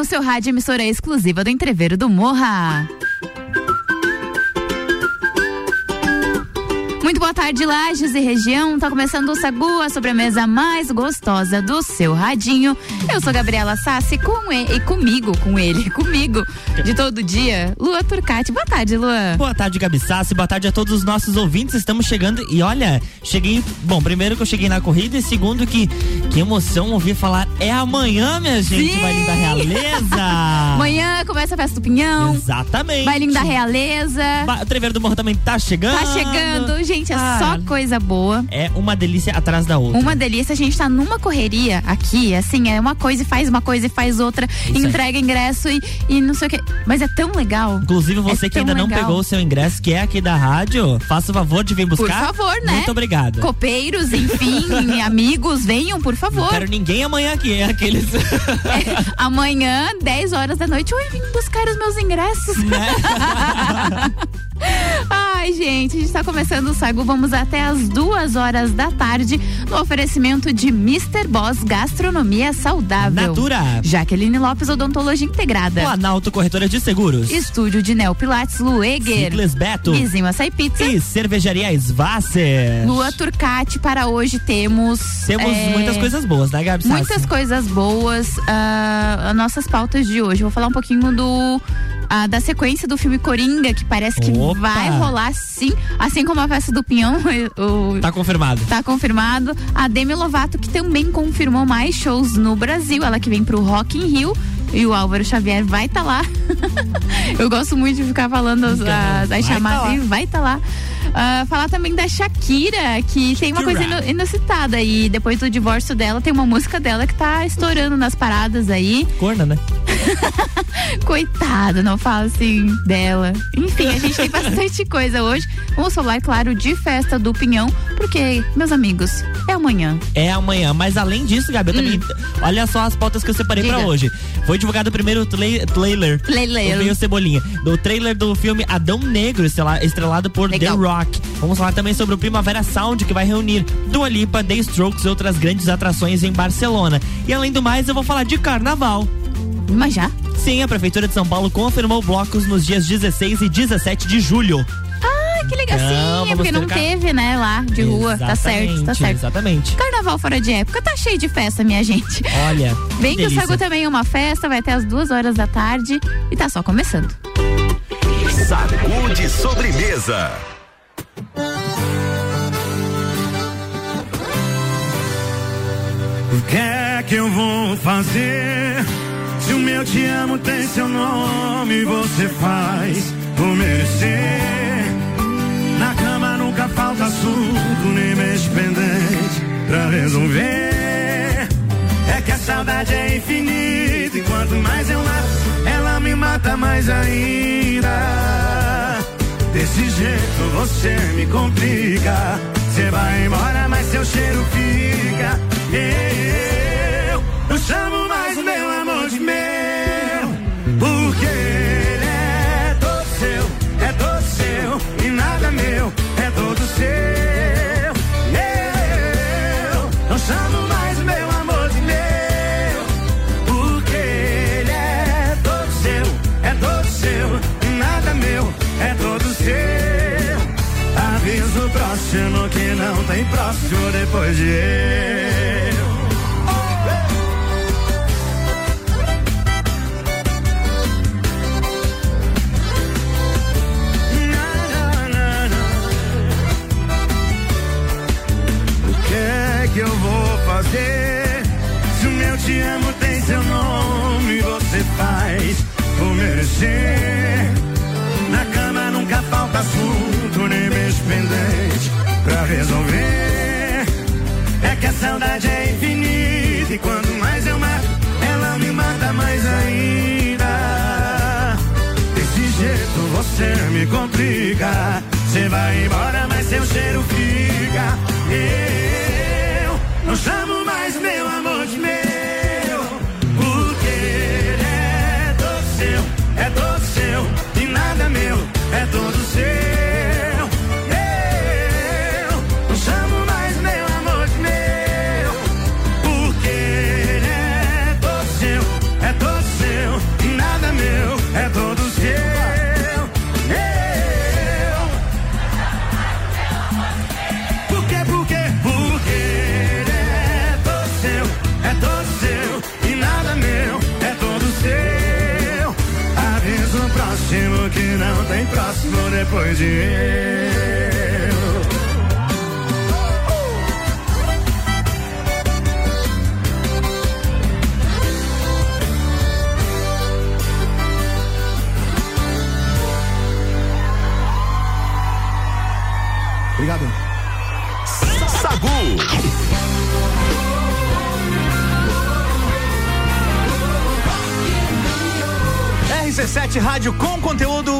no seu rádio emissora exclusiva do Entreveiro do Morra. Muito boa tarde, Lages e região. Tá começando o Sagu, a sobremesa mais gostosa do seu radinho. Eu sou Gabriela Sassi com ele, e comigo, com ele, comigo, de todo dia, Lua Turcati. Boa tarde, Lua. Boa tarde, Gabi Sassi. Boa tarde a todos os nossos ouvintes. Estamos chegando e olha, cheguei. Bom, primeiro que eu cheguei na corrida e segundo que que emoção ouvir falar é amanhã, minha gente, Sim. Bailinho da Realeza. Amanhã começa a festa do Pinhão. Exatamente. Bailinho da Realeza. Ba- O Treveiro do Morro também tá chegando. Tá chegando, gente, é Ah, só coisa boa. É uma delícia atrás da outra. Uma delícia, a gente tá numa correria aqui, assim, é uma coisa e faz uma coisa e faz outra, aí. entrega ingresso e, e não sei o que. Mas é tão legal. Inclusive, você É que ainda tão não legal. pegou o seu ingresso, que é aqui da rádio, faça o favor de vir buscar. Por favor, né? Muito obrigado. Copeiros, enfim, amigos, venham, por favor. Não quero ninguém amanhã aqui, é aqueles. É, amanhã, 10 horas da noite, oi, vim buscar os meus ingressos. né? Ai, gente, a gente tá começando o Sagu. Vamos até as duas horas da tarde no oferecimento de Mr. Boss Gastronomia Saudável. Natura. Jaqueline Lopes Odontologia Integrada. Planalto Corretora de Seguros. Estúdio de Neo Pilates Lueger. Simples Beto. Vizinho Açaí Pizza. E Cervejaria Svasser. Lua Turcati, para hoje temos. Temos é, muitas coisas boas, né, Gabi? Sassi? Muitas coisas boas. as nossas pautas de hoje. Vou falar um pouquinho do. ah, da sequência do filme Coringa, que parece que Opa! vai rolar sim, assim como a festa do Pinhão. O, Tá confirmado. Tá confirmado. A Demi Lovato, que também confirmou mais shows no Brasil. Ela que vem pro Rock in Rio. E o Álvaro Xavier vai estar lá. Eu gosto muito de ficar falando as, as- as chamadas. tá lá. e vai estar lá. Ah, falar também da Shakira, que tem uma coisa inusitada. E depois do divórcio dela, tem uma música dela que tá estourando nas paradas aí. Corna, né? Coitada, não fala assim dela. Enfim, a gente tem bastante coisa hoje. Vamos falar, claro, de festa do Pinhão, porque, meus amigos, é amanhã. É amanhã. Mas além disso, Gabi, eu também. Olha só as pautas que eu separei pra Hum. Diga. hoje. Foi divulgado o primeiro trailer. Trailer. Eu veio Cebolinha. Do trailer do filme Adão Negro, estrela- estrelado por Legal. The Rock. Vamos falar também sobre o Primavera Sound, que vai reunir Dua Lipa, The Strokes e outras grandes atrações em Barcelona. E além do mais, eu vou falar de carnaval. Mas já? Sim, a Prefeitura de São Paulo confirmou blocos nos dias 16 e 17 de julho. Ah, que legal. Sim, é porque não car- teve, né, lá de rua. Tá certo, tá certo. Exatamente. Carnaval fora de época tá cheio de festa, minha gente. Olha. Bem que o delícia. Sagu também é uma festa, vai até as duas horas da tarde e tá só começando. Sagu de sobremesa. O que é que eu vou fazer? Se o meu te amo tem seu nome, você faz por merecer. Na cama nunca falta assunto, nem mês pendente pra resolver. É que a saudade é infinita e quanto mais eu mato, ela me mata mais ainda. Desse jeito você me complica. Você vai embora, mas seu cheiro fica. Chamo mais meu amor de meu. Porque ele é todo seu, é todo seu. E nada meu, é todo seu. Eu não chamo mais meu amor de meu. Porque ele é todo seu, é todo seu. E nada meu, é todo seu. Aviso o próximo que não tem próximo depois de eu. Quanto mais eu mato, ela me mata mais ainda. Desse jeito você me complica. Você vai embora, depois de eu. Obrigado. Sagu. RC7 Rádio com conteúdo,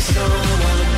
Someone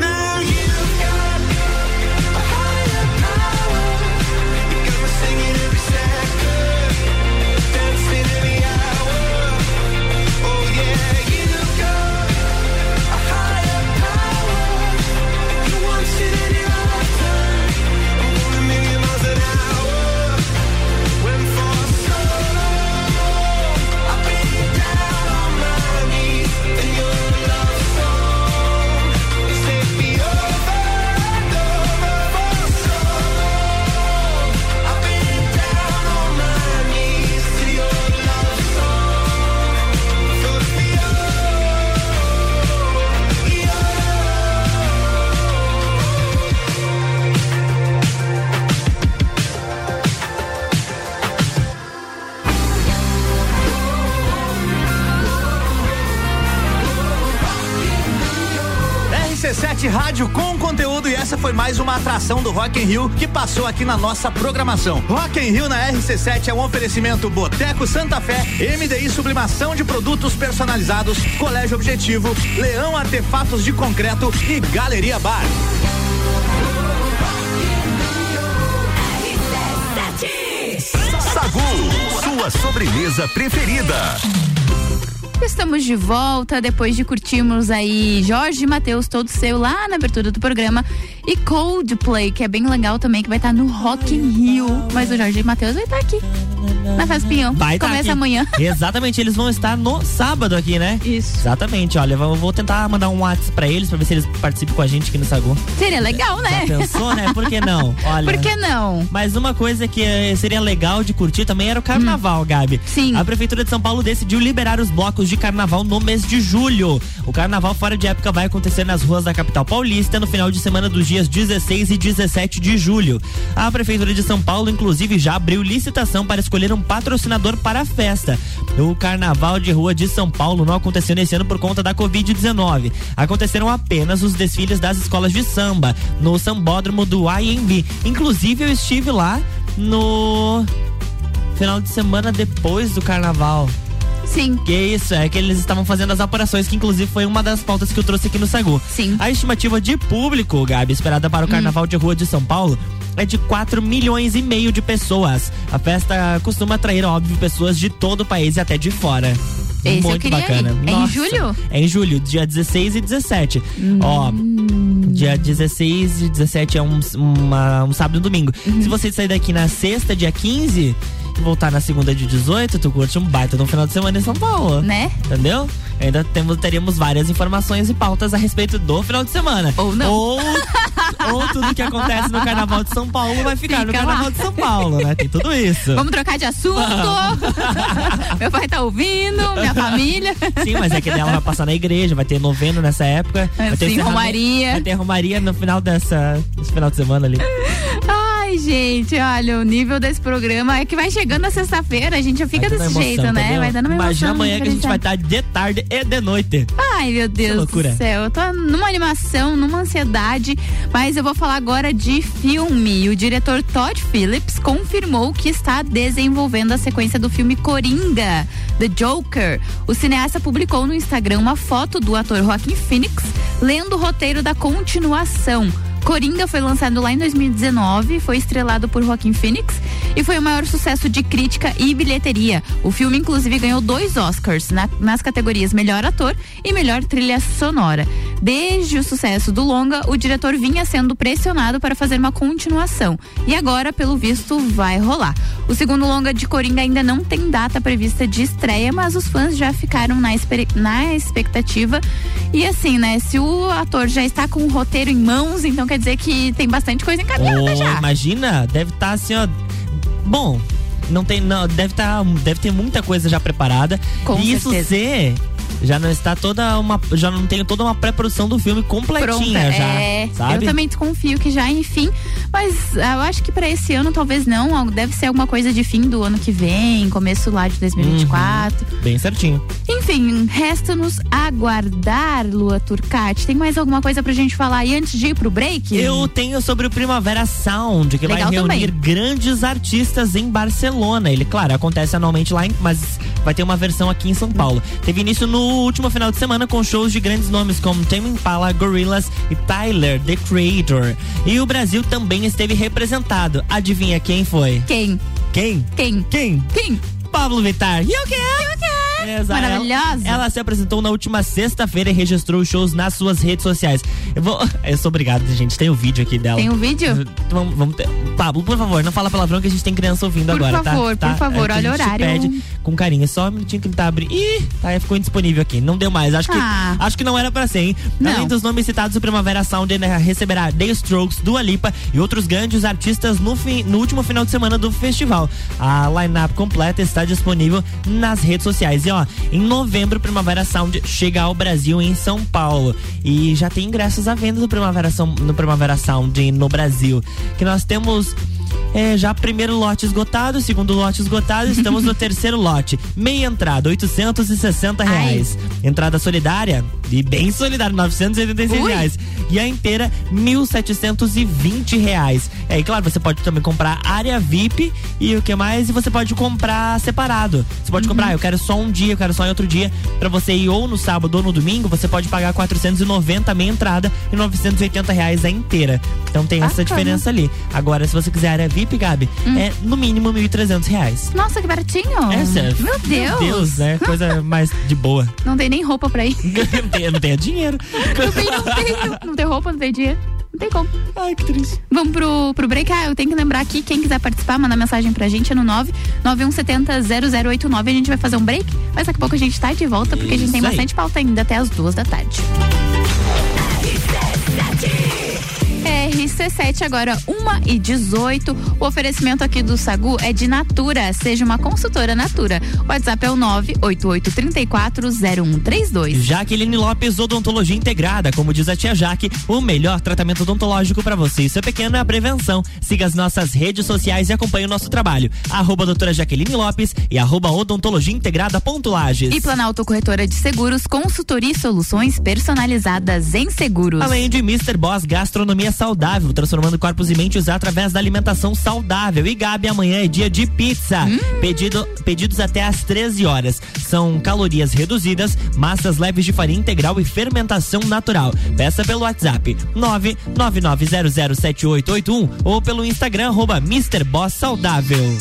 mais uma atração do Rock in Rio que passou aqui na nossa programação. Rock in Rio na RC7 é um oferecimento Boteco Santa Fé, MDI Sublimação de Produtos Personalizados, Colégio Objetivo, Leão Artefatos de Concreto e Galeria Bar. Sagu, sua sobremesa preferida. Estamos de volta depois de curtirmos aí Jorge e Matheus todo seu lá na abertura do programa. E Coldplay, que é bem legal também, que vai estar no Rock in Rio. Mas o Jorge Matheus vai estar aqui. Na Festa Pinhão. Vai tá Começa aqui. amanhã. Exatamente, eles vão estar no sábado aqui, né? Isso. Exatamente, olha, eu vou tentar mandar um WhatsApp pra eles pra ver se eles participam com a gente aqui no Sagu. Seria legal, né? Já pensou, né? Por que não? Olha. Por que não? Mas uma coisa que eh, seria legal de curtir também era o carnaval, Gabi. Hum. Sim. A Prefeitura de São Paulo decidiu liberar os blocos de carnaval no mês de julho. O carnaval fora de época vai acontecer nas ruas da capital paulista no final de semana dos dias 16 e 17 de julho. A Prefeitura de São Paulo, inclusive, já abriu licitação para escolher um patrocinador para a festa. O Carnaval de Rua de São Paulo não aconteceu nesse ano por conta da Covid-19. Aconteceram apenas os desfiles das escolas de samba no sambódromo do IMB. Inclusive, eu estive lá no final de semana depois do carnaval. Sim. Que isso, é que eles estavam fazendo as apurações, que inclusive foi uma das pautas que eu trouxe aqui no Sagu. Sim. A estimativa de público, Gabi, esperada para o Carnaval de Rua de São Paulo é de 4 milhões e meio de pessoas. A festa costuma atrair, óbvio, pessoas de todo o país e até de fora. Esse Muito bacana. ir. É em Nossa, julho? É em julho, dia 16 e 17. Ó, dia 16 e 17 é um, uma- um sábado e um domingo. Uhum. Se você sair daqui na sexta, dia 15, voltar na segunda de 18, tu curte um baita no final de semana em São Paulo. Né? Entendeu? Ainda temos, teríamos várias informações e pautas a respeito do final de semana. Ou não. Ou, ou tudo que acontece no Carnaval de São Paulo vai ficar no Fica Carnaval lá. de São Paulo, né? Tem tudo isso. Vamos trocar de assunto. Meu pai tá ouvindo, minha família. Sim, mas é que ela vai passar na igreja, vai ter noveno nessa época. Vai ter Sim, romaria. Vai ter romaria no final dessa, desse final de semana ali. Ai, gente, olha, o nível desse programa é que vai chegando a sexta-feira, a gente já fica desse emoção, jeito, né? Vai dando uma emoção. Imagina amanhã que a gente vai estar de tarde e de noite. Ai, meu Deus do céu. Eu tô numa animação, numa ansiedade, mas eu vou falar agora de filme. O diretor Todd Phillips confirmou que está desenvolvendo a sequência do filme Coringa, The Joker. O cineasta publicou no Instagram uma foto do ator Joaquin Phoenix lendo o roteiro da continuação. Coringa foi lançado lá em 2019, foi estrelado por Joaquin Phoenix e foi o maior sucesso de crítica e bilheteria. O filme, inclusive, ganhou dois Oscars na- nas categorias Melhor Ator e Melhor Trilha Sonora. Desde o sucesso do longa, o diretor vinha sendo pressionado para fazer uma continuação. E agora, pelo visto, vai rolar. O segundo longa de Coringa ainda não tem data prevista de estreia, mas os fãs já ficaram na, na expectativa. E assim, né? Se o ator já está com o roteiro em mãos, então quer dizer que tem bastante coisa encaminhada Ô, já. imagina, deve estar assim, ó. Bom, não tem, não, deve tá, deve ter muita coisa já preparada. Com e isso certeza. ser já não está toda uma, já não tem toda uma pré-produção do filme completinha Pronta, já, é, sabe? Eu também confio que já, enfim. Mas ah, eu acho que pra esse ano talvez não. Deve ser alguma coisa de fim do ano que vem, começo lá de 2024. Bem certinho. Enfim, resta-nos aguardar, Lua Turcati. Tem mais alguma coisa pra gente falar aí antes de ir pro break? Eu tenho sobre o Primavera Sound, que Legal vai reunir também. grandes artistas em Barcelona. Ele, claro, acontece anualmente lá, em- mas vai ter uma versão aqui em São Paulo. Teve início no último final de semana com shows de grandes nomes como Tame Impala, Gorillaz e Tyler, The Creator. E o Brasil também esteve representado. Adivinha quem foi? Quem? Quem? Quem? Quem? Quem? Pablo Vittar. E o quê? Exato. Maravilhosa. Ela, ela se apresentou na última sexta-feira e registrou shows nas suas redes sociais. Eu vou. Eu sou obrigado, gente. Tem o vídeo aqui dela. Tem um vídeo? Vamos, vamos ter- Pablo, por favor, não fala palavrão que a gente tem criança ouvindo Por agora, tá? favor, tá? por favor, É que olha a o gente horário. Pede com carinho. Só um minutinho que ele tá abrindo. Ih, tá, ficou indisponível aqui. Não deu mais. Acho que, Ah. acho que não era pra ser, hein? Não. Além dos nomes citados, o Primavera Sound ainda receberá The Strokes, Dua Lipa e outros grandes artistas no, fim, no último final de semana do festival. A line-up completa está disponível nas redes sociais. E ó, em novembro, Primavera Sound chega ao Brasil em São Paulo. E já tem ingressos à venda do Primavera, no Primavera Sound no Brasil. Que nós temos. É, já primeiro lote esgotado, segundo lote esgotado, estamos no terceiro lote. Meia entrada, 860 reais. Entrada solidária, e bem solidária, 986 Ui. reais. E a inteira, 1.720 reais. É, e claro, você pode também comprar área VIP e o que mais? E você pode comprar separado. Você pode Uhum. comprar, "Ah, eu quero só um dia, eu quero só em outro dia. Pra você ir ou no sábado ou no domingo, você pode pagar 490 a meia entrada e 980 reais a inteira. Então tem essa Bacana. diferença ali. Agora, se você quiser área VIP, Gabi, Hum. é no mínimo 1.300 reais. Nossa, que baratinho. Essa, Meu Deus. Meu Deus, né? Coisa mais de boa. Não tem nem roupa pra ir. não tenho, não tenho dinheiro. Não tem, não tem. Não tem roupa, não tem dinheiro. Não tem como. Ai, que triste. Vamos pro, pro break. Ah, eu tenho que lembrar aqui, quem quiser participar, mandar mensagem pra gente é no 991700089. A gente vai fazer um break, mas daqui a pouco a gente tá de volta, porque a gente tem Isso aí. bastante pauta ainda até as duas da tarde. RC7 agora 1 e 18. O oferecimento aqui do Sagu é de Natura. Seja uma consultora Natura. O WhatsApp é o 988340132. Jaqueline Lopes Odontologia Integrada, como diz a tia Jaque, o melhor tratamento odontológico para você e seu pequeno é a prevenção. Siga as nossas redes sociais e acompanhe o nosso trabalho. Arroba doutora Jaqueline Lopes e arroba odontologia integrada ponto Lages. E Planalto Corretora de Seguros, consultoria e soluções personalizadas em seguros. Além de Mr. Boss Gastronomia Saudável, transformando corpos e mentes através da alimentação saudável. E Gabi, amanhã é dia de pizza. Pedido, pedidos até às 13 horas. São calorias reduzidas, massas leves de farinha integral e fermentação natural. Peça pelo WhatsApp 999007881 ou pelo Instagram arroba Mr. Boss Saudável.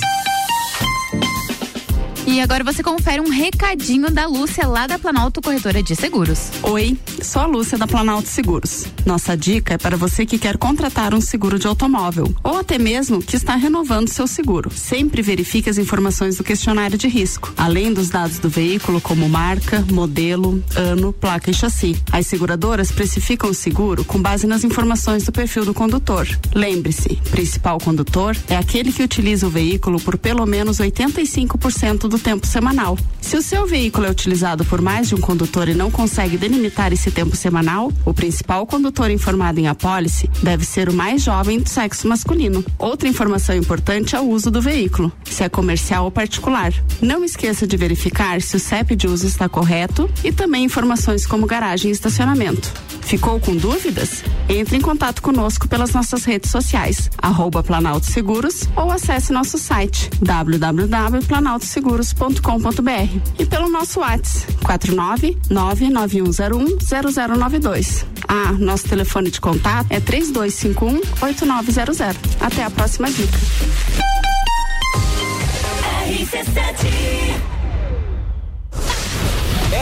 E agora você confere um recadinho da Lúcia lá da Planalto Corretora de Seguros. Oi, sou a Lúcia da Planalto Seguros. Nossa dica é para você que quer contratar um seguro de automóvel ou até mesmo que está renovando seu seguro. Sempre verifique as informações do questionário de risco, além dos dados do veículo como marca, modelo, ano, placa e chassi. As seguradoras precificam o seguro com base nas informações do perfil do condutor. Lembre-se, principal condutor é aquele que utiliza o veículo por pelo menos 85% do tempo semanal. Se o seu veículo é utilizado por mais de um condutor e não consegue delimitar esse tempo semanal, o principal condutor informado em apólice deve ser o mais jovem do sexo masculino. Outra informação importante é o uso do veículo, se é comercial ou particular. Não esqueça de verificar se o CEP de uso está correto e também informações como garagem e estacionamento. Ficou com dúvidas? Entre em contato conosco pelas nossas redes sociais, arroba Planalto Seguros ou acesse nosso site www.planaltoseguros.com.br e pelo nosso WhatsApp 49991010092. Ah, nosso telefone de contato é 3251-8900. Até a próxima dica.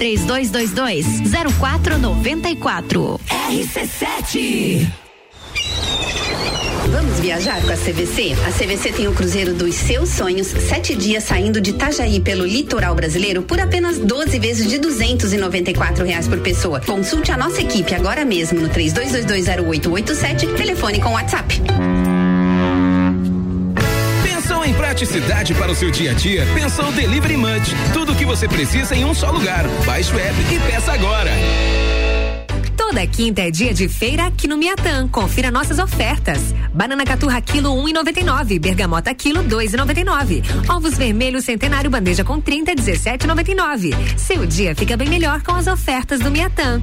3222 0494. RC7 Vamos viajar com a CVC? A CVC tem o cruzeiro dos seus sonhos, sete dias saindo de Itajaí pelo litoral brasileiro por apenas 12 vezes de duzentos e noventa e quatro reais por pessoa. Consulte a nossa equipe agora mesmo no três dois dois dois zero oito oito sete, telefone com WhatsApp. Praticidade para o seu dia a dia? Pensou Delivery Munch. Tudo o que você precisa em um só lugar. Baixe o app e peça agora. Toda quinta é dia de feira aqui no Miatã. Confira nossas ofertas. Banana caturra quilo 1,99, bergamota quilo 2,99. Ovos vermelhos centenário bandeja com 30 17,99. Seu dia fica bem melhor com as ofertas do Miatã.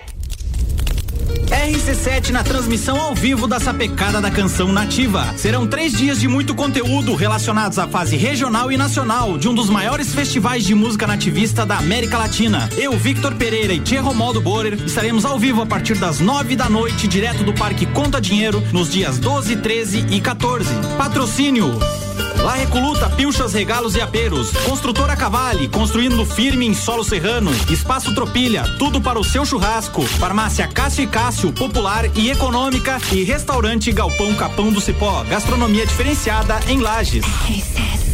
RC7 na transmissão ao vivo da Sapecada da Canção Nativa. Serão três dias de muito conteúdo relacionados à fase regional e nacional de um dos maiores festivais de música nativista da América Latina. Eu, Victor Pereira e Tia Romaldo Borer estaremos ao vivo a partir das nove da noite, direto do Parque Conta Dinheiro, nos dias 12, 13 e 14. Patrocínio. La Recoluta, Pilchas, Regalos e Aperos. Construtora Cavale, construindo firme em solo serrano. Espaço Tropilha, tudo para o seu churrasco. Farmácia Cássio e Cássio, popular e econômica. E restaurante Galpão Capão do Cipó, gastronomia diferenciada em Lages. Bex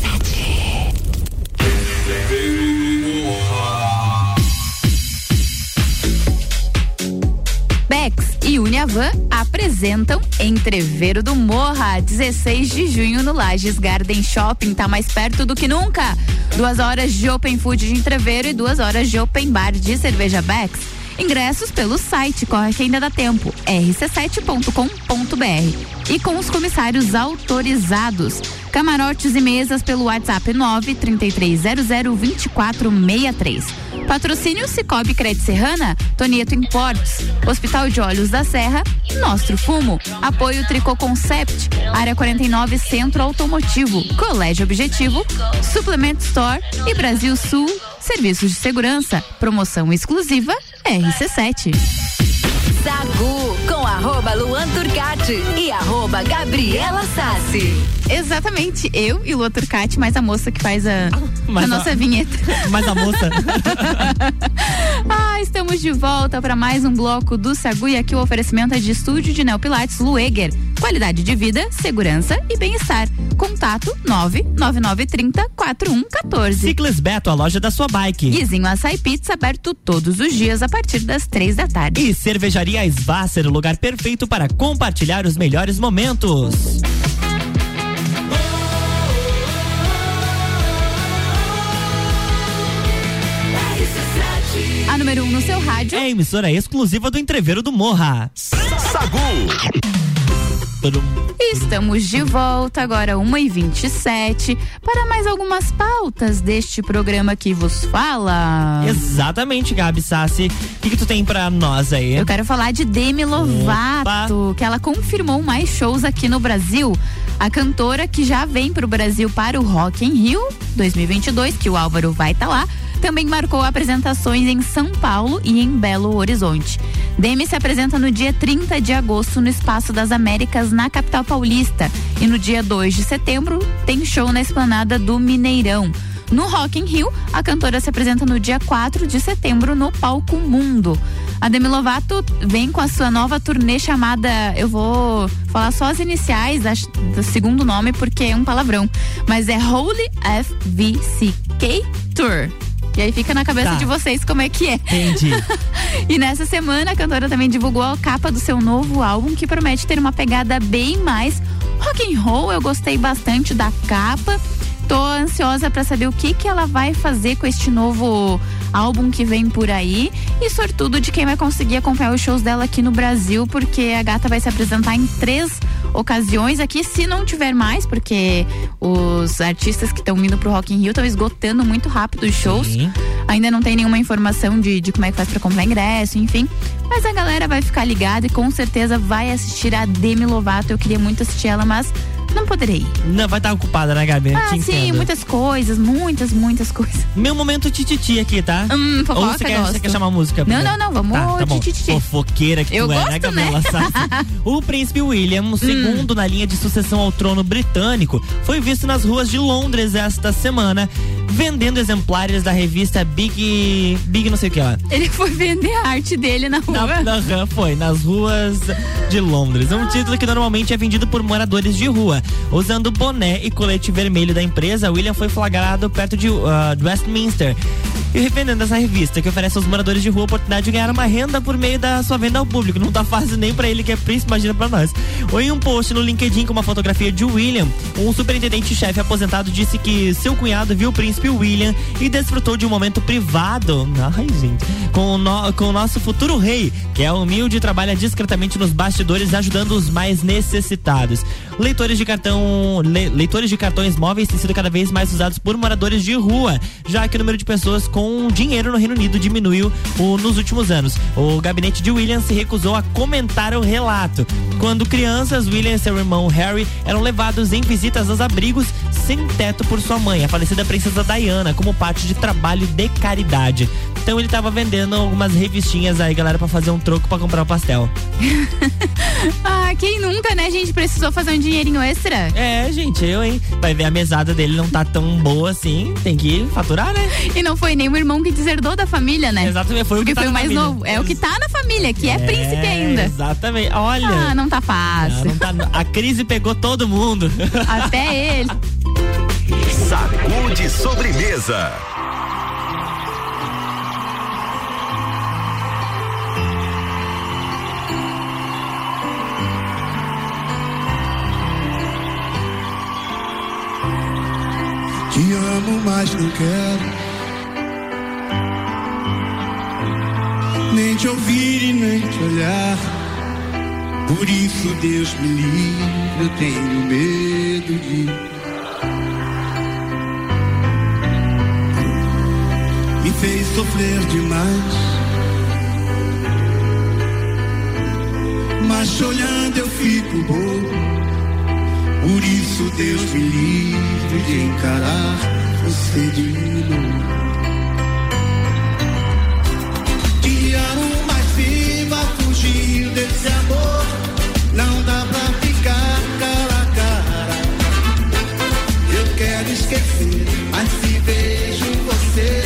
e Uniavan apresentam Entreveiro do Morra, 16 de junho no Lages Garden Shopping. Tá mais perto do que nunca. Duas horas de Open Food de Entreveiro e duas horas de Open Bar de cerveja Bex. Ingressos pelo site, corre que ainda dá tempo, rc7.com.br. E com os comissários autorizados. Camarotes e mesas pelo WhatsApp 933002463. Patrocínio Cicobi Crédito Serrana, Tonieto Importes, Hospital de Olhos da Serra, Nostro Fumo, Apoio Tricô Concept, Área 49 Centro Automotivo, Colégio Objetivo, Suplemento Store e Brasil Sul, Serviços de Segurança, promoção exclusiva RC7. Sagu arroba Luan Turcati e arroba Gabriela Sassi. Exatamente, eu e Luan Turcati, mais a moça que faz a, a a- nossa vinheta. Mais a moça. ah, estamos de volta para mais um bloco do Sagu e aqui o oferecimento é de estúdio de Neopilates Lueger. Qualidade de vida, segurança e bem-estar. Contato 99930 4114. Ciclis Beto, a loja da sua bike. Guizinho Açaí Pizza aberto todos os dias a partir das três da tarde. E Cervejaria Svasser, o lugar perfeito para compartilhar os melhores momentos. A número 1 um no seu rádio. É a emissora exclusiva do Entreveiro do Morra. Sagu. Estamos de volta agora 1h27 para mais algumas pautas deste programa que vos fala. Exatamente, Gabi Sassi. O que, que tu tem pra nós aí? Eu quero falar de Demi Lovato, que ela confirmou mais shows aqui no Brasil. A cantora que já vem para o Brasil para o Rock in Rio 2022, que o Álvaro vai estar lá, também marcou apresentações em São Paulo e em Belo Horizonte. Demi se apresenta no dia 30 de agosto no Espaço das Américas, na capital paulista. E no dia 2 de setembro tem show na esplanada do Mineirão. No Rock in Rio, a cantora se apresenta no dia 4 de setembro no Palco Mundo. A Demi Lovato vem com a sua nova turnê chamada, eu vou falar só as iniciais do segundo nome porque é um palavrão, mas é Holy FVCK Tour. E aí fica na cabeça Tá. de vocês como é que é. Entendi. E nessa semana a cantora também divulgou a capa do seu novo álbum que promete ter uma pegada bem mais rock and roll. Eu gostei bastante da capa. Tô ansiosa pra saber o que que ela vai fazer com este novo álbum que vem por aí e sortudo de quem vai conseguir acompanhar os shows dela aqui no Brasil, porque a gata vai se apresentar em três ocasiões aqui, se não tiver mais, porque os artistas que estão vindo pro Rock in Rio estão esgotando muito rápido os shows. Ainda não tem nenhuma informação de, de como é que faz pra comprar ingresso, enfim. Mas a galera vai ficar ligada e com certeza vai assistir a Demi Lovato. Eu queria muito assistir ela, mas não poderei. Não, vai estar ocupada, né, Gabi? Ah, Te sim, entendo. muitas coisas, muitas, muitas coisas. Meu momento tititi aqui, tá? Hum, fofoca, Ou você quer, gosto. você quer chamar a música? Não, não, não, vamos tá, tá bom. tititi. Fofoqueira que Eu tu é, gosto, né, Gabriela né? O príncipe William, o segundo na linha de sucessão ao trono britânico, foi visto nas ruas de Londres esta semana, vendendo exemplares da revista Big... Big não sei o que lá. Ele foi vender a arte dele na rua. Na, na- foi, nas ruas de Londres. Um título que normalmente é vendido por moradores de rua. Usando boné e colete vermelho da empresa, William foi flagrado perto de, ah, de Westminster. E revendendo essa revista, que oferece aos moradores de rua a oportunidade de ganhar uma renda por meio da sua venda ao público. Não tá fácil nem pra ele que é príncipe, imagina pra nós. Ou em um post no LinkedIn com uma fotografia de William, um superintendente-chefe aposentado disse que seu cunhado viu o príncipe William e desfrutou de um momento privado. Ai, gente. Com o, no- com o nosso futuro rei, que é humilde e trabalha discretamente nos bastidores, ajudando os mais necessitados. Leitores de cartão, le- leitores de cartões móveis têm sido cada vez mais usados por moradores de rua, já que o número de pessoas com dinheiro no Reino Unido diminuiu o- nos últimos anos. O gabinete de William se recusou a comentar o relato. Quando crianças, William e seu irmão Harry eram levados em visitas aos abrigos sem teto por sua mãe, a falecida princesa Diana, como parte de trabalho de caridade. Então ele tava vendendo algumas revistinhas aí, galera, pra fazer um troco pra comprar o pastel. Ah, quem nunca, né, gente, precisou fazer um dinheirinho extra? É, gente, eu, hein? Vai ver a mesada dele não tá tão boa assim, tem que faturar, né? E não foi nem o irmão que deserdou da família, né? Exatamente, foi o que Porque tá foi o mais família. novo. É o que tá na família, que é, príncipe ainda. Exatamente. Olha. Ah, não tá fácil. não tá- a crise pegou todo mundo. Até ele. Sacude sobremesa. Te amo, mas não quero. Te ouvir e nem te olhar. Por isso, Deus me livre, eu tenho medo de. Me fez sofrer demais. Mas olhando eu fico bobo. Por isso Deus me livre de encarar você de novo. Fugir desse amor. Não dá pra ficar cara a cara. Eu quero esquecer, mas se vejo você,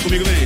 comigo, vem.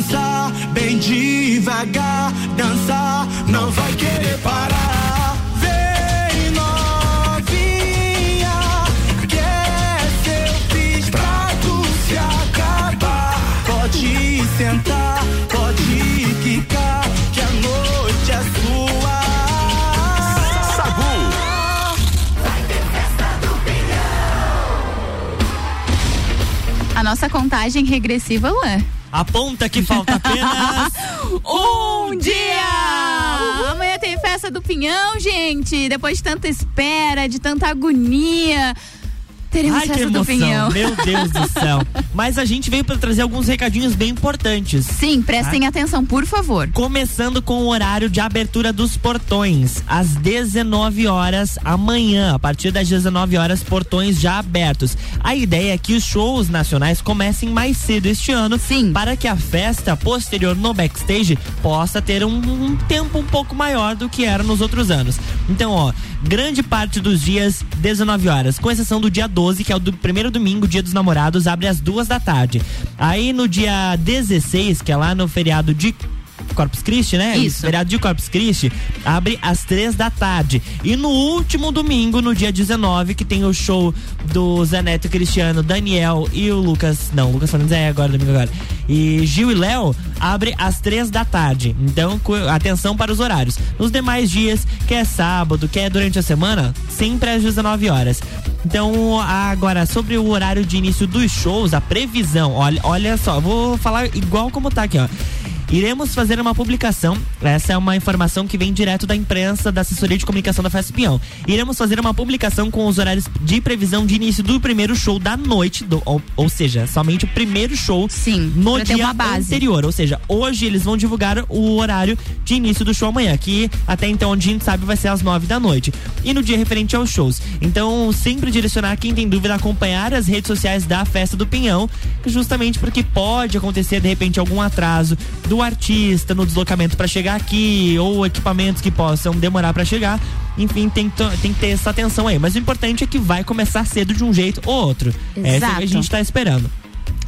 Dançar bem devagar, dançar, não vai querer parar. Vem novinha, que essa eu fiz pra tu se acabar. Pode sentar, pode quicar, que a noite é sua. Sagu. A nossa contagem regressiva, Luan. Aponta que falta apenas um dia! Amanhã tem festa do Pinhão, gente. Depois de tanta espera, de tanta agonia. Teremos Ai, que emoção, Pinhão. meu Deus do céu. Mas a gente veio para trazer alguns recadinhos bem importantes. Sim, prestem atenção, por favor. Começando com o horário de abertura dos portões, às 19 horas amanhã, a partir das 19 horas, portões já abertos. A ideia é que os shows nacionais comecem mais cedo este ano, sim, para que a festa posterior no backstage possa ter um, um tempo um pouco maior do que era nos outros anos. Então, ó, grande parte dos dias 19 horas, com exceção do dia 12, que é o do primeiro domingo, dia dos namorados, abre às duas da tarde. Aí no dia 16, que é lá no feriado de Corpus Christi, né? Isso. Feriado de Corpus Christi abre às três da tarde. E no último domingo, no dia 19, que tem o show do Zé Neto Cristiano, Daniel e o Lucas. Não, o Lucas Fernandes é agora, domingo agora. E Gil e Léo abre às três da tarde. Então, atenção para os horários. Nos demais dias, que é sábado, que é durante a semana, sempre às 19 horas. Então, agora, sobre o horário de início dos shows, a previsão, olha, olha só, vou falar igual como tá aqui, ó. Iremos fazer uma publicação. Essa é uma informação que vem direto da imprensa da assessoria de comunicação da Festa Pinhão. Iremos fazer uma publicação com os horários de previsão de início do primeiro show da noite, do- ou, ou seja, somente o primeiro show Sim, no dia anterior. Ou seja, hoje eles vão divulgar o horário de início do show amanhã, que até então, onde a gente sabe, vai ser às nove da noite. E no dia referente aos shows. Então, sempre direcionar quem tem dúvida a acompanhar as redes sociais da Festa do Pinhão, justamente porque pode acontecer, de repente, algum atraso do artista no deslocamento para chegar aqui, ou equipamentos que possam demorar para chegar. Enfim, tem que, tem que ter essa atenção aí. Mas o importante é que vai começar cedo de um jeito ou outro. É isso que a Exato. gente tá esperando.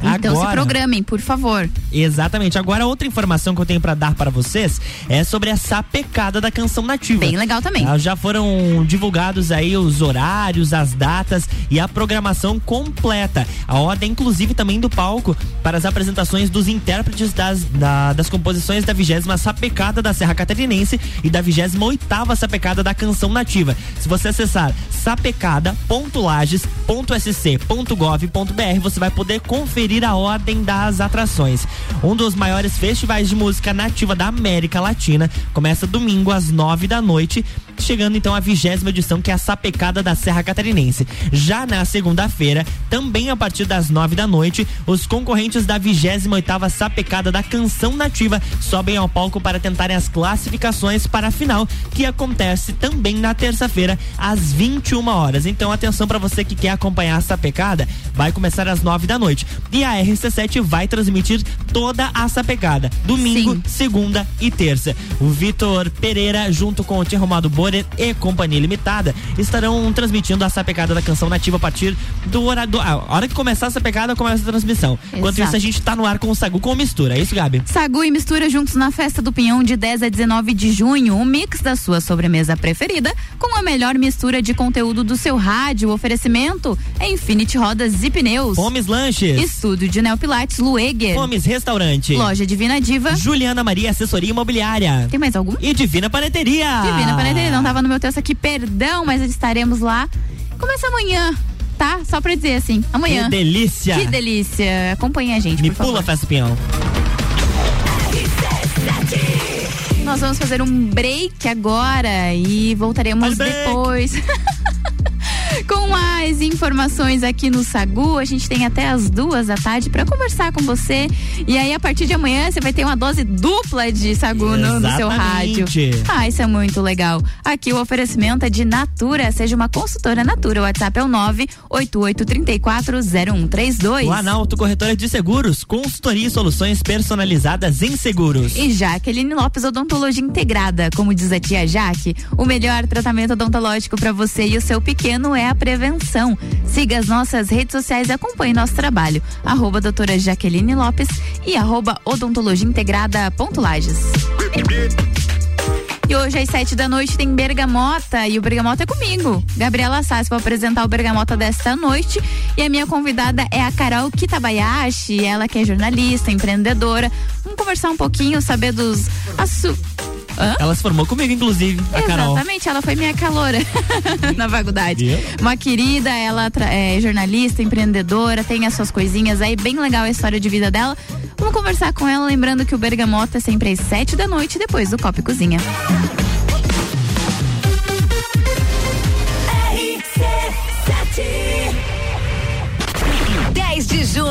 Então se Agora- programem, por favor. Exatamente. Agora, outra informação que eu tenho pra dar para vocês é sobre a sapecada da canção nativa. Bem legal também. Ah, Já foram divulgados aí os horários, as datas e a programação completa. A ordem, inclusive, também do palco para as apresentações dos intérpretes das, da- das composições da vigésima sapecada da Serra Catarinense e da vigésima oitava sapecada da canção nativa. Se você acessar sapecada.lages.sc.gov.br, você vai poder conferir a ordem das atrações. Um dos maiores festivais de música nativa da América Latina começa domingo às nove da noite, chegando então à vigésima edição, que é a Sapecada da Serra Catarinense. Já na segunda-feira, também a partir das nove da noite, os concorrentes da vigésima oitava Sapecada da Canção Nativa sobem ao palco para tentarem as classificações para a final, que acontece também na terça-feira, às 21 horas. Então, atenção para você que quer acompanhar a Sapecada, vai começar às nove da noite. E a RC7 vai transmitir toda a Sapecada, domingo, segunda e terça. O Vitor Pereira, junto com o Tia Romado Borer e Companhia Limitada, estarão transmitindo a Sapecada da Canção Nativa a partir do horário. do- A hora que começar a Sapecada, começa a transmissão. Enquanto Exato. isso, a gente tá no ar com o Sagu com mistura. É isso, Gabi? Sagu e mistura juntos na festa do Pinhão de 10 a 19 de junho. Um mix da sua sobremesa preferida com a melhor mistura de conteúdo do seu rádio. O oferecimento é Infinity Rodas e Pneus. Fomes Lanches. Estúdio de Neopilates Lueger. Fomes Restaurante. Loja Divina Diva. Juliana Maria Assessoria Imobiliária. Tem mais algum? E Divina Paneteria. Divina Paneteria. Não tava no meu texto aqui, perdão, mas estaremos lá. Começa amanhã, tá? Só pra dizer assim, amanhã. Que delícia. Que delícia. Acompanhe a gente, Me por favor. pula, Festa Pinhão. Nós vamos fazer um break agora e voltaremos depois. Com mais informações aqui no Sagu, a gente tem até as duas da tarde para conversar com você. E aí, a partir de amanhã, você vai ter uma dose dupla de Sagu no, no seu rádio. Ah, isso é muito legal. Aqui o oferecimento é de Natura. Seja uma consultora Natura. O WhatsApp é o 988340132. Planalto Corretora de Seguros, consultoria e soluções personalizadas em seguros. E Jaqueline Lopes Odontologia Integrada. Como diz a tia Jaque, o melhor tratamento odontológico para você e o seu pequeno é a prevenção. Siga as nossas redes sociais e acompanhe nosso trabalho. Arroba doutora Jaqueline Lopes e arroba odontologia integrada ponto Lages. E hoje às sete da noite tem Bergamota e o Bergamota é comigo. Gabriela Sassi vou apresentar o Bergamota desta noite e a minha convidada é a Carol Kitabayashi, ela que é jornalista, empreendedora. Vamos conversar um pouquinho, saber dos assu... Hã? Ela se formou comigo, inclusive, a Carol. Exatamente, ela foi minha caloura na faculdade. Uma querida, ela é jornalista, empreendedora, tem as suas coisinhas aí, bem legal a história de vida dela. Vamos conversar com ela, lembrando que o Bergamota é sempre às sete da noite, depois do Copo e Cozinha.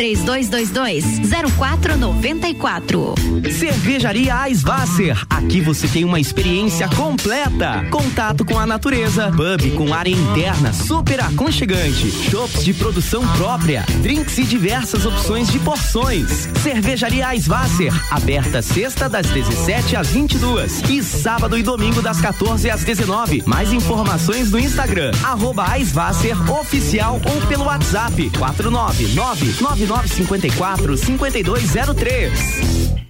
3222 0494. Cervejaria Eisvasser. Aqui você tem uma experiência completa. Contato com a natureza, pub com área interna super aconchegante, shops de produção própria, drinks e diversas opções de porções. Cervejaria Eisvasser, aberta sexta das 17 às 22 e sábado e domingo das 14 às 19. Mais informações no Instagram arroba oficial ou pelo WhatsApp 499 9954 5203.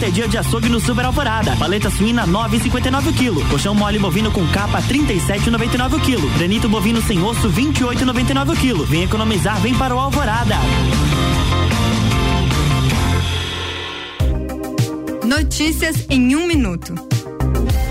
Quinta é dia de açougue no Super Alvorada. Paleta suína 9,59 kg. Colchão mole bovino com capa 37,99 kg. Granito bovino sem osso 28,99 kg. Vem economizar, vem para o Alvorada. Notícias em um minuto.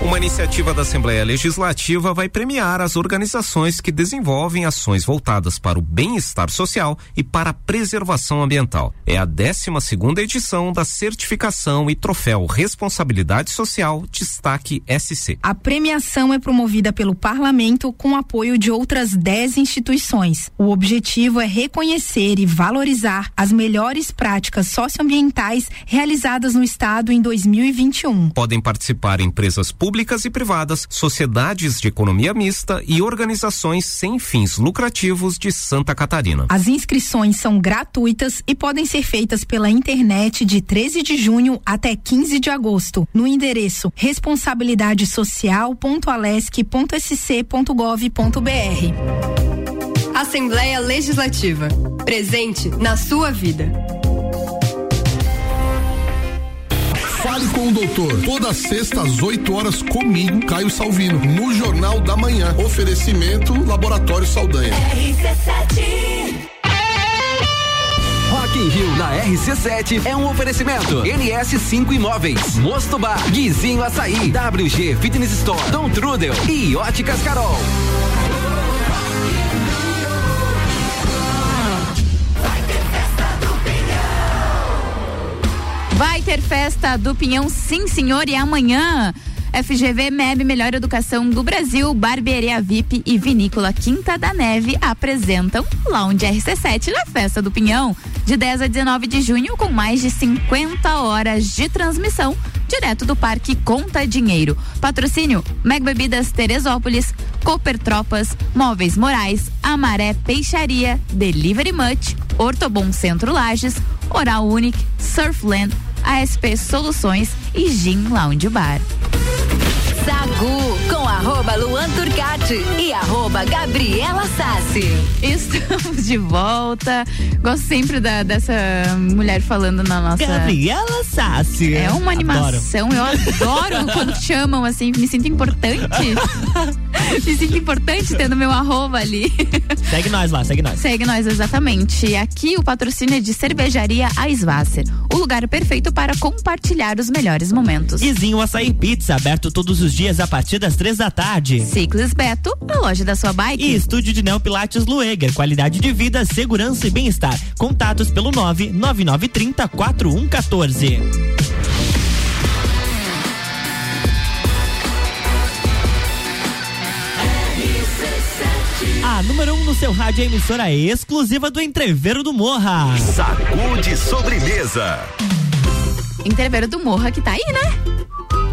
Uma iniciativa da Assembleia Legislativa vai premiar as organizações que desenvolvem ações voltadas para o bem-estar social e para a preservação ambiental. É a 12 segunda edição da certificação e troféu Responsabilidade Social Destaque SC. A premiação é promovida pelo Parlamento com apoio de outras 10 instituições. O objetivo é reconhecer e valorizar as melhores práticas socioambientais realizadas no Estado em 2021. Podem participar empresas públicas e privadas, sociedades de economia mista e organizações sem fins lucrativos de Santa Catarina. As inscrições são gratuitas e podem ser feitas pela internet de 13 de junho até 15 de agosto, no endereço responsabilidadesocial.alesc.sc.gov.br. Assembleia Legislativa. Presente na sua vida. Fale com o doutor. Toda sexta às 8 horas comigo, Caio Salvino, no Jornal da Manhã. Oferecimento Laboratório Saldanha. Rock in Rio na RC7 é um oferecimento. NS5 Imóveis, Mosto Bar, Guizinho Açaí, WG Fitness Store, Dom Trudel e Óticas Carol. Vai ter festa do Pinhão, sim, senhor, e amanhã. FGV MEB Melhor Educação do Brasil, Barbearia VIP e Vinícola Quinta da Neve apresentam Lounge RC7 na Festa do Pinhão, de 10 a 19 de junho, com mais de 50 horas de transmissão direto do Parque Conta Dinheiro. Patrocínio: Meg Bebidas Teresópolis, Cooper Tropas, Móveis Morais, Amaré Peixaria, Delivery Much, Ortobon Centro Lages, Oral Unique, Surfland, ASP Soluções e Gin Lounge Bar. Sagu com arroba Luan Turcati e arroba Gabriela Sassi. Estamos de volta. Gosto sempre da, dessa mulher falando na nossa. Gabriela Sassi. É uma animação. Eu adoro quando chamam assim. Me sinto importante. me sinto importante tendo meu arroba ali. Segue nós lá, segue nós. Segue nós, exatamente. Aqui o patrocínio é de Cervejaria Aisvasser. O lugar perfeito para compartilhar os melhores momentos. Guizinho Açaí Pizza, aberto todos os dias a partir das três da tarde. Ciclis Beto, a loja da sua bike. E estúdio de Neo Pilates Lueger, qualidade de vida, segurança e bem-estar. Contatos pelo nove nove nove trinta quatro um 4114. A número 1 um no seu rádio a emissora exclusiva do Entreveiro do Morra. Sacude sobremesa. Entreveiro do Morra que tá aí, né?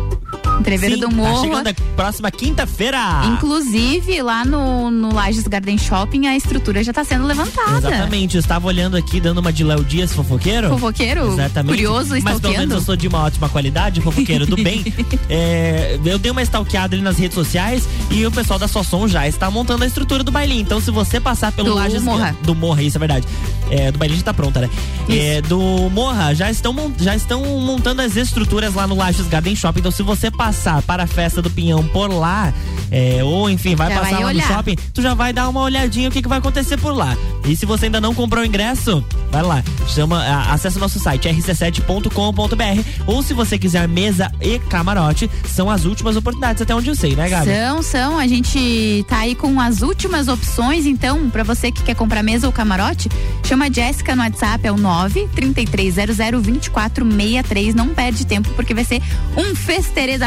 Entreveiro Sim, do Tá Morro. chegando a próxima quinta-feira. Inclusive, lá no, no Lages Garden Shopping, a estrutura já tá sendo levantada. Exatamente, eu estava olhando aqui, dando uma de Léo Dias fofoqueiro. Fofoqueiro? Exatamente. Curioso, Mas pelo menos eu sou de uma ótima qualidade, fofoqueiro do bem. É, eu dei uma stalkeada ali nas redes sociais e o pessoal da Sossom já está montando a estrutura do bailinho. Então, se você passar pelo Do Lages. Morra. Do Morra, isso é verdade. É, do bailinho já tá pronta, né? É, do Morra, já estão, já estão montando as estruturas lá no Lages Garden Shopping. Então, se você passar para a festa do Pinhão por lá, é, ou enfim, vai Já passar vai lá olhar. no shopping, tu já vai dar uma olhadinha o que, que vai acontecer por lá. E se você ainda não comprou o ingresso, vai lá, chama, acessa o nosso site rc7.com.br ou se você quiser mesa e camarote, são as últimas oportunidades até onde eu sei, né, Gabi? São, são. A gente tá aí com as últimas opções. Então, pra você que quer comprar mesa ou camarote, chama a Jéssica no WhatsApp, é o 933002463. Não perde tempo, porque vai ser um festerê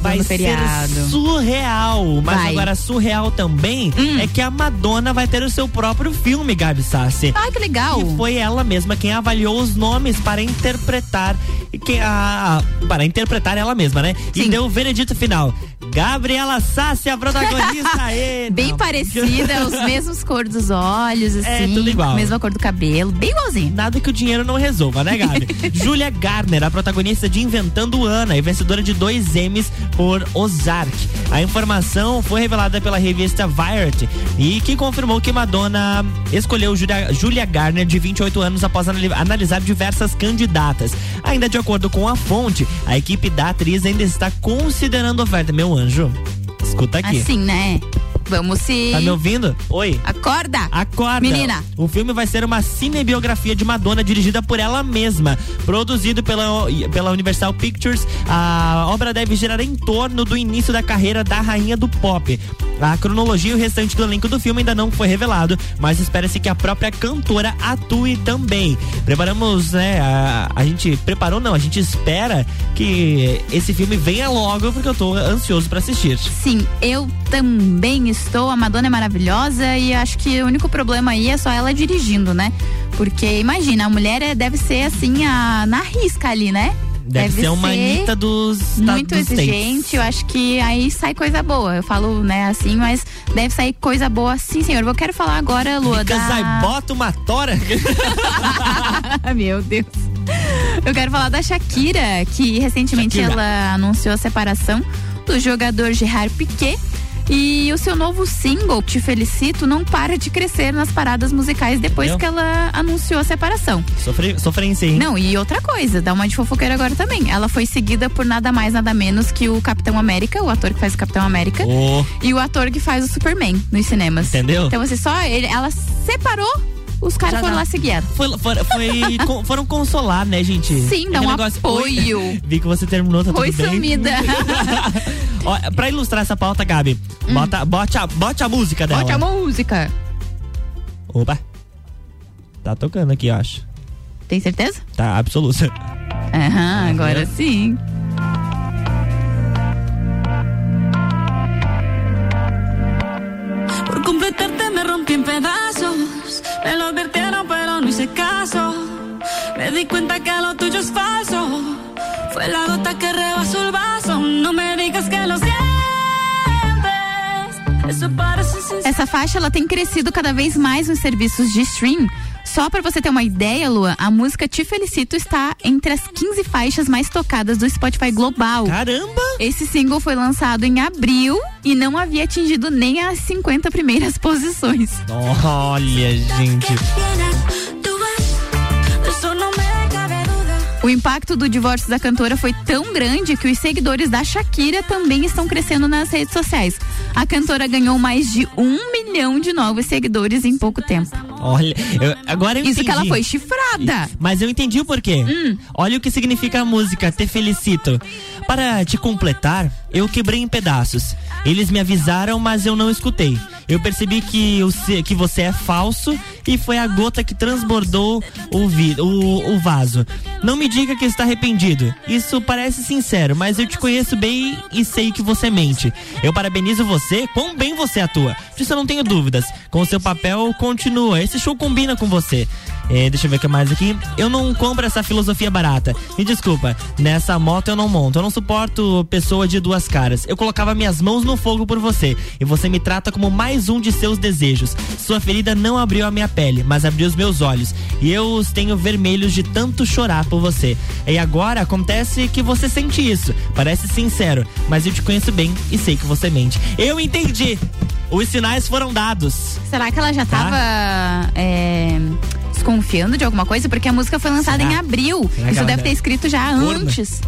Vai no ser feriado. surreal, mas Vai. agora surreal também é que a Madonna vai ter o seu próprio filme, Gabi Sassi. Ai, que legal. E foi ela mesma quem avaliou os nomes para interpretar quem a, para interpretar ela mesma, né? E deu o veredito final. Gabriela Sassi, a protagonista aí. Bem parecida, os mesmos cor dos olhos, assim. É, tudo igual. Mesma cor do cabelo, bem igualzinho. Nada que o dinheiro não resolva, né, Gabi? Julia Garner, a protagonista de Inventando Ana e vencedora de dois Emmys por Ozark. A informação foi revelada pela revista Variety e que confirmou que Madonna escolheu Julia, Julia Garner, de 28 anos, após anali- analisar diversas candidatas. Ainda de acordo com a fonte, a equipe da atriz ainda está considerando oferta. Meu anjo, escuta aqui. Assim, né? Vamos se. Tá me ouvindo? Oi. Acorda! Acorda! Menina. O filme vai ser uma cinebiografia de Madonna dirigida por ela mesma, produzido pela, pela Universal Pictures. A obra deve girar em torno do início da carreira da rainha do pop. A cronologia e o restante do elenco do filme ainda não foi revelado, mas espera-se que a própria cantora atue também. Preparamos, né? A, a gente preparou, não, a gente espera que esse filme venha logo, porque eu tô ansioso pra assistir. Sim, eu também estou. A Madonna é maravilhosa e acho que o único problema aí é só ela dirigindo, né? Porque imagina, a mulher é- deve ser assim, a, na risca ali, né? Deve, ser uma Anitta dos muito dos exigente, States. eu acho que aí sai coisa boa. Eu falo, né, assim, mas deve sair coisa boa sim, senhor. Eu quero falar agora, Lua, Fica, da... bota uma tora. Meu Deus. Eu quero falar da Shakira, que recentemente Shakira. ela anunciou a separação do jogador Gerard Piquet. E o seu novo single, Te Felicito, não para de crescer nas paradas musicais depois Entendeu? que ela anunciou a separação. Sofrência, hein? Não, e outra coisa, dá uma de fofoqueira agora também. Ela foi seguida por nada mais, nada menos que o Capitão América, o ator que faz o Capitão América, Oh. e o ator que faz o Superman nos cinemas. Entendeu? Então, você só. Ele, ela separou, os caras foram dá. lá seguir. Foi, foi- foi- com- foram consolar, né, gente? Sim, dá Aquele um negócio, apoio. "Oi, Vi que você terminou, tá Foi tudo bem? sumida. Ó, pra ilustrar essa pauta, Gabi, bota, bote, a, bote a música dela. Hum. Bote a música. Opa. Tá tocando aqui, eu acho. Tem certeza? Tá, absoluta. Aham, agora sim. Por completarte me rompí en pedazos. Me lo advirtieron, pero no hice caso. Me di cuenta que lo tuyo es falso. Fue la gota que rebasó el vaso. No me digas que lo sientes. Eso parece sincero. Essa faixa ela tem crescido cada vez mais nos serviços de stream. Só pra você ter uma ideia, Lua, a música Te Felicito está entre as 15 faixas mais tocadas do Spotify global. Caramba! Esse single foi lançado em abril e não havia atingido nem as 50 primeiras posições. Olha, gente. O impacto do divórcio da cantora foi tão grande que os seguidores da Shakira também estão crescendo nas redes sociais. A cantora ganhou mais de um milhão de novos seguidores em pouco tempo. Olha, eu- agora eu Isso que ela entendi. foi chifrada. Mas eu entendi o porquê. Hum. Olha o que significa a música Te Felicito. Para te completar, eu quebrei em pedaços. Eles me avisaram, mas eu não escutei. Eu percebi que, o, que você é falso e foi a gota que transbordou o, vi, o, o vaso. Não me diga que está arrependido. Isso parece sincero, mas eu te conheço bem e sei que você mente. Eu parabenizo você, quão bem você atua. Disso eu não tenho dúvidas. Com o seu papel, continua. Esse show combina com você. É, deixa eu ver o que mais aqui. Eu não compro essa filosofia barata. Me desculpa, nessa moto eu não monto. Eu não suporto pessoa de duas caras. Eu colocava minhas mãos no fogo por você. E você me trata como mais um de seus desejos. Sua ferida não abriu a minha pele, mas abriu os meus olhos. E eu os tenho vermelhos de tanto chorar por você. E agora acontece que você sente isso. Parece sincero, mas eu te conheço bem e sei que você mente. Eu entendi. Os sinais foram dados. Será que ela já Tá. tava é, desconfiando de alguma coisa? Porque a música foi lançada Será? em abril. Será que Isso deve é ter escrito já corna? antes.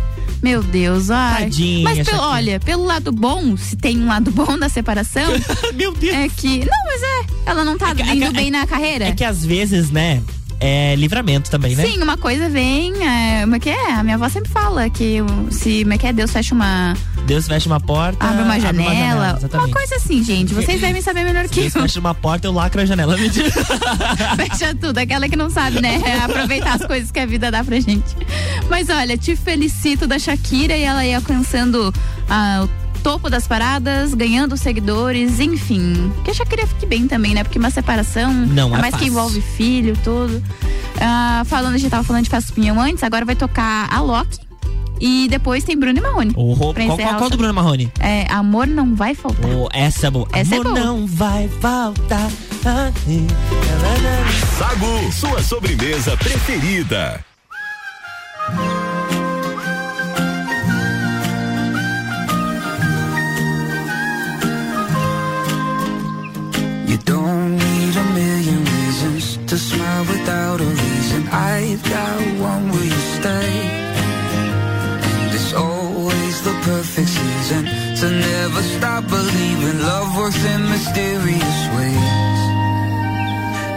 Meu Deus, ai. Tadinha, Mas pelo, olha, pelo lado bom, se tem um lado bom da separação. Meu Deus. É que. Não, mas é. Ela não tá indo bem na carreira. É que às vezes, né? É livramento também, né? Sim, uma coisa vem. É, como é que é? A minha avó sempre fala que se como é que é, Deus fecha uma. Deus fecha uma porta. Abre uma janela. uma, exatamente. coisa assim, gente. Vocês devem saber melhor que Deus eu. fecha uma porta, eu lacro a janela. Mentira. Fecha tudo, aquela que não sabe, né? É Aproveitar as coisas que a vida dá pra gente. Mas olha, te felicito da Shakira e ela aí alcançando ah, o topo das paradas, ganhando seguidores, enfim. Que a Shakira fique bem também, né? Porque uma separação, Não ainda é mais que fácil. envolve filho, tudo. Ah, falando, a gente tava falando de do Pinhão antes, agora vai tocar a Loki. E depois tem Bruno e Marrone. O ro- pra qual, qual, qual do show. Bruno Marrone? É, amor não vai faltar. Oh, essa é boa. Essa é Amor boa. não vai faltar. Sagu, sua sobremesa preferida. Without a reason. I've got one where you stay. And it's always the perfect season to never stop believing love works in mysterious ways.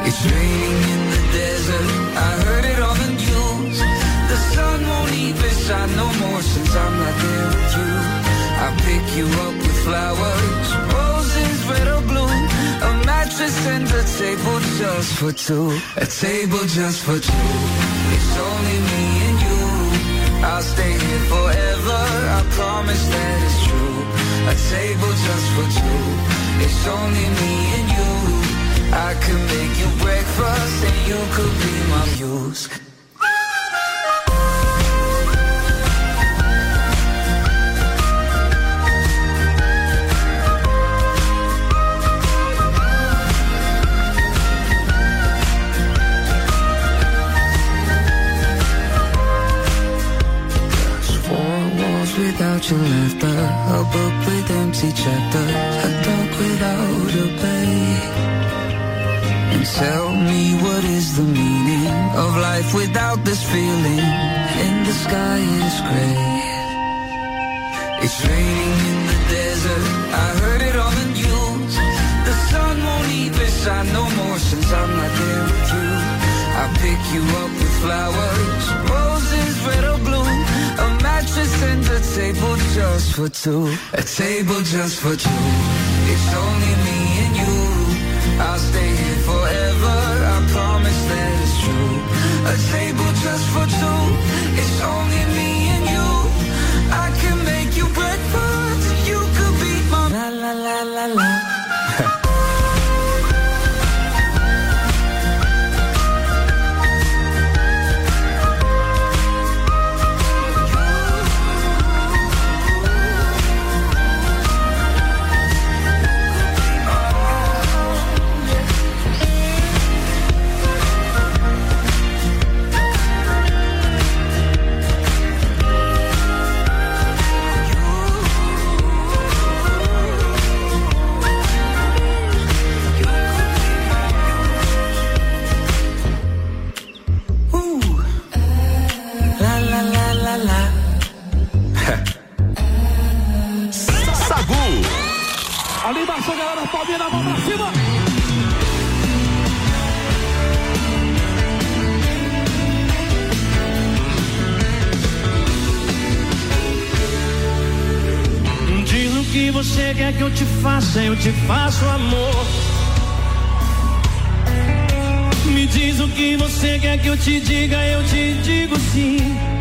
It's raining in the desert. I heard it on the news. The sun won't even shine no more since I'm not there with you. I pick you up with flowers, roses red or and a table just for two, a table just for two. It's only me and you. I'll stay here forever. I promise that it's true. A table just for two. It's only me and you. I could make you breakfast and you could be my muse. Walls without your laughter, a book with empty chapters, a dog without a bay. And tell me what is the meaning of life without this feeling? And the sky is gray. It's raining in the desert. I heard it on the news. The sun won't even shine no more since I'm not there with you. I pick you up with flowers, roses red table just for two, a table just for two. It's only me and you. I'll stay here forever. I promise that it's true. A table just for two. It's only Embaixo, galera, palminha na mão pra cima. Diz o que você quer que eu te faça, eu te faço amor. Me diz o que você quer que eu te diga, eu te digo sim.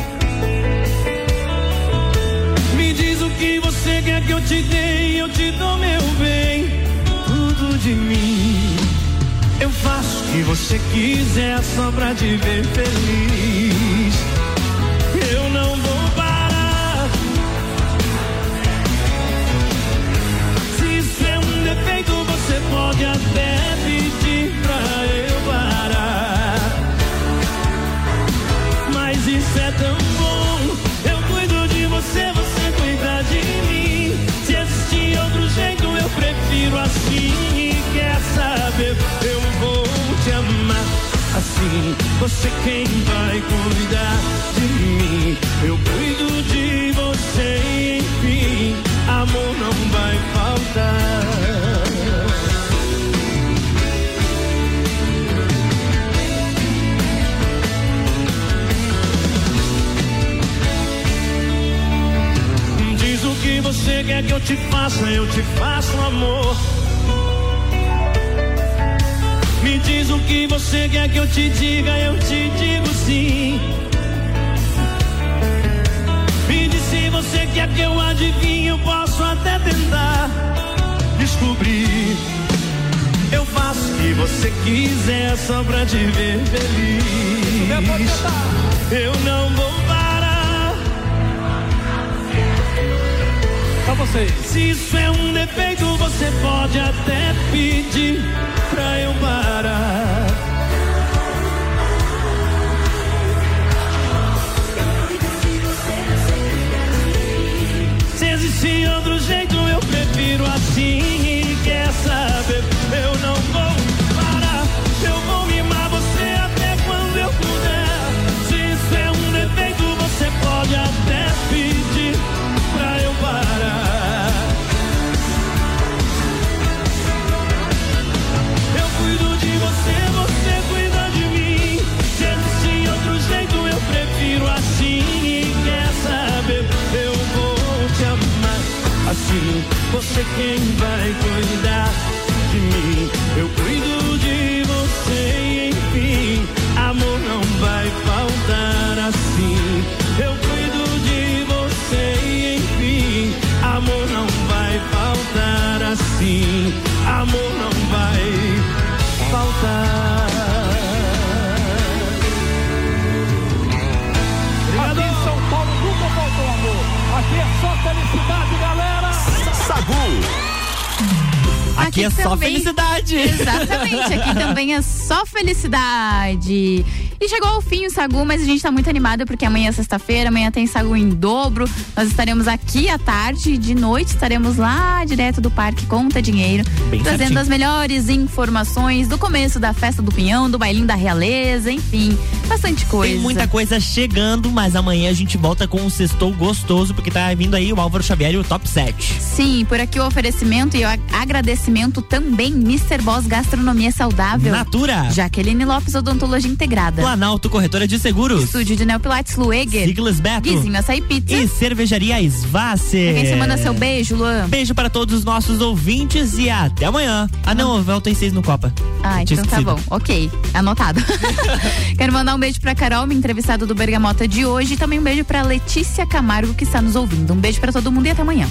Você quer que eu te dê, eu te dou meu bem. Tudo de mim. Eu faço o que você quiser só pra te ver feliz. Eu não vou parar. Se isso é um defeito, você pode até pedir pra eu parar. Mas isso é tão bom. Eu cuido de você, saber? Eu vou te amar assim. Você quem vai cuidar de mim. Eu cuido de você, enfim. Amor não vai faltar. Diz o que você quer que eu te faça, eu te faço amor. Me diz o que você quer que eu te diga, eu te digo sim. Me diz se você quer que eu adivinhe, eu posso até tentar descobrir. Eu faço o que você quiser só pra te ver feliz. Eu não vou parar. Pra vocês. Se isso é um defeito, você pode até pedir pra eu parar. Se existe outro jeito, eu prefiro assim. Quer saber? Eu não vou parar. Eu vou também é só felicidade. E chegou ao fim o Sagu, mas a gente tá muito animado porque amanhã é sexta-feira, amanhã tem Sagu em dobro. Nós estaremos aqui à tarde, de noite estaremos lá direto do Parque Conta Dinheiro, Bem trazendo certinho. as melhores informações do começo da festa do Pinhão, do bailinho da Realeza, enfim, bastante coisa. Tem muita coisa chegando, mas amanhã a gente volta com um sextou gostoso, porque tá vindo aí o Álvaro Xavier e o Top 7. Sim, por aqui o oferecimento e o ag- agradecimento também, Mr. Boss Gastronomia Saudável. Natura. Jaqueline Lopes Odontologia Integrada. Planalto Corretora de Seguros. Estúdio de Neopilates Lueger. Siglas Beto. Guizinho Açaí Pizza. E Cervejaria Svassi. Pra quem você manda seu beijo, Luan? Beijo para todos os nossos ouvintes e até amanhã. Ah, não, eu volto em seis no Copa. Ah, então tá bom. Ok, anotado. Quero mandar um beijo pra Carol, minha entrevistada do Bergamota de hoje. E também um beijo pra Letícia Camargo, que está nos ouvindo. Um beijo pra todo mundo e até amanhã.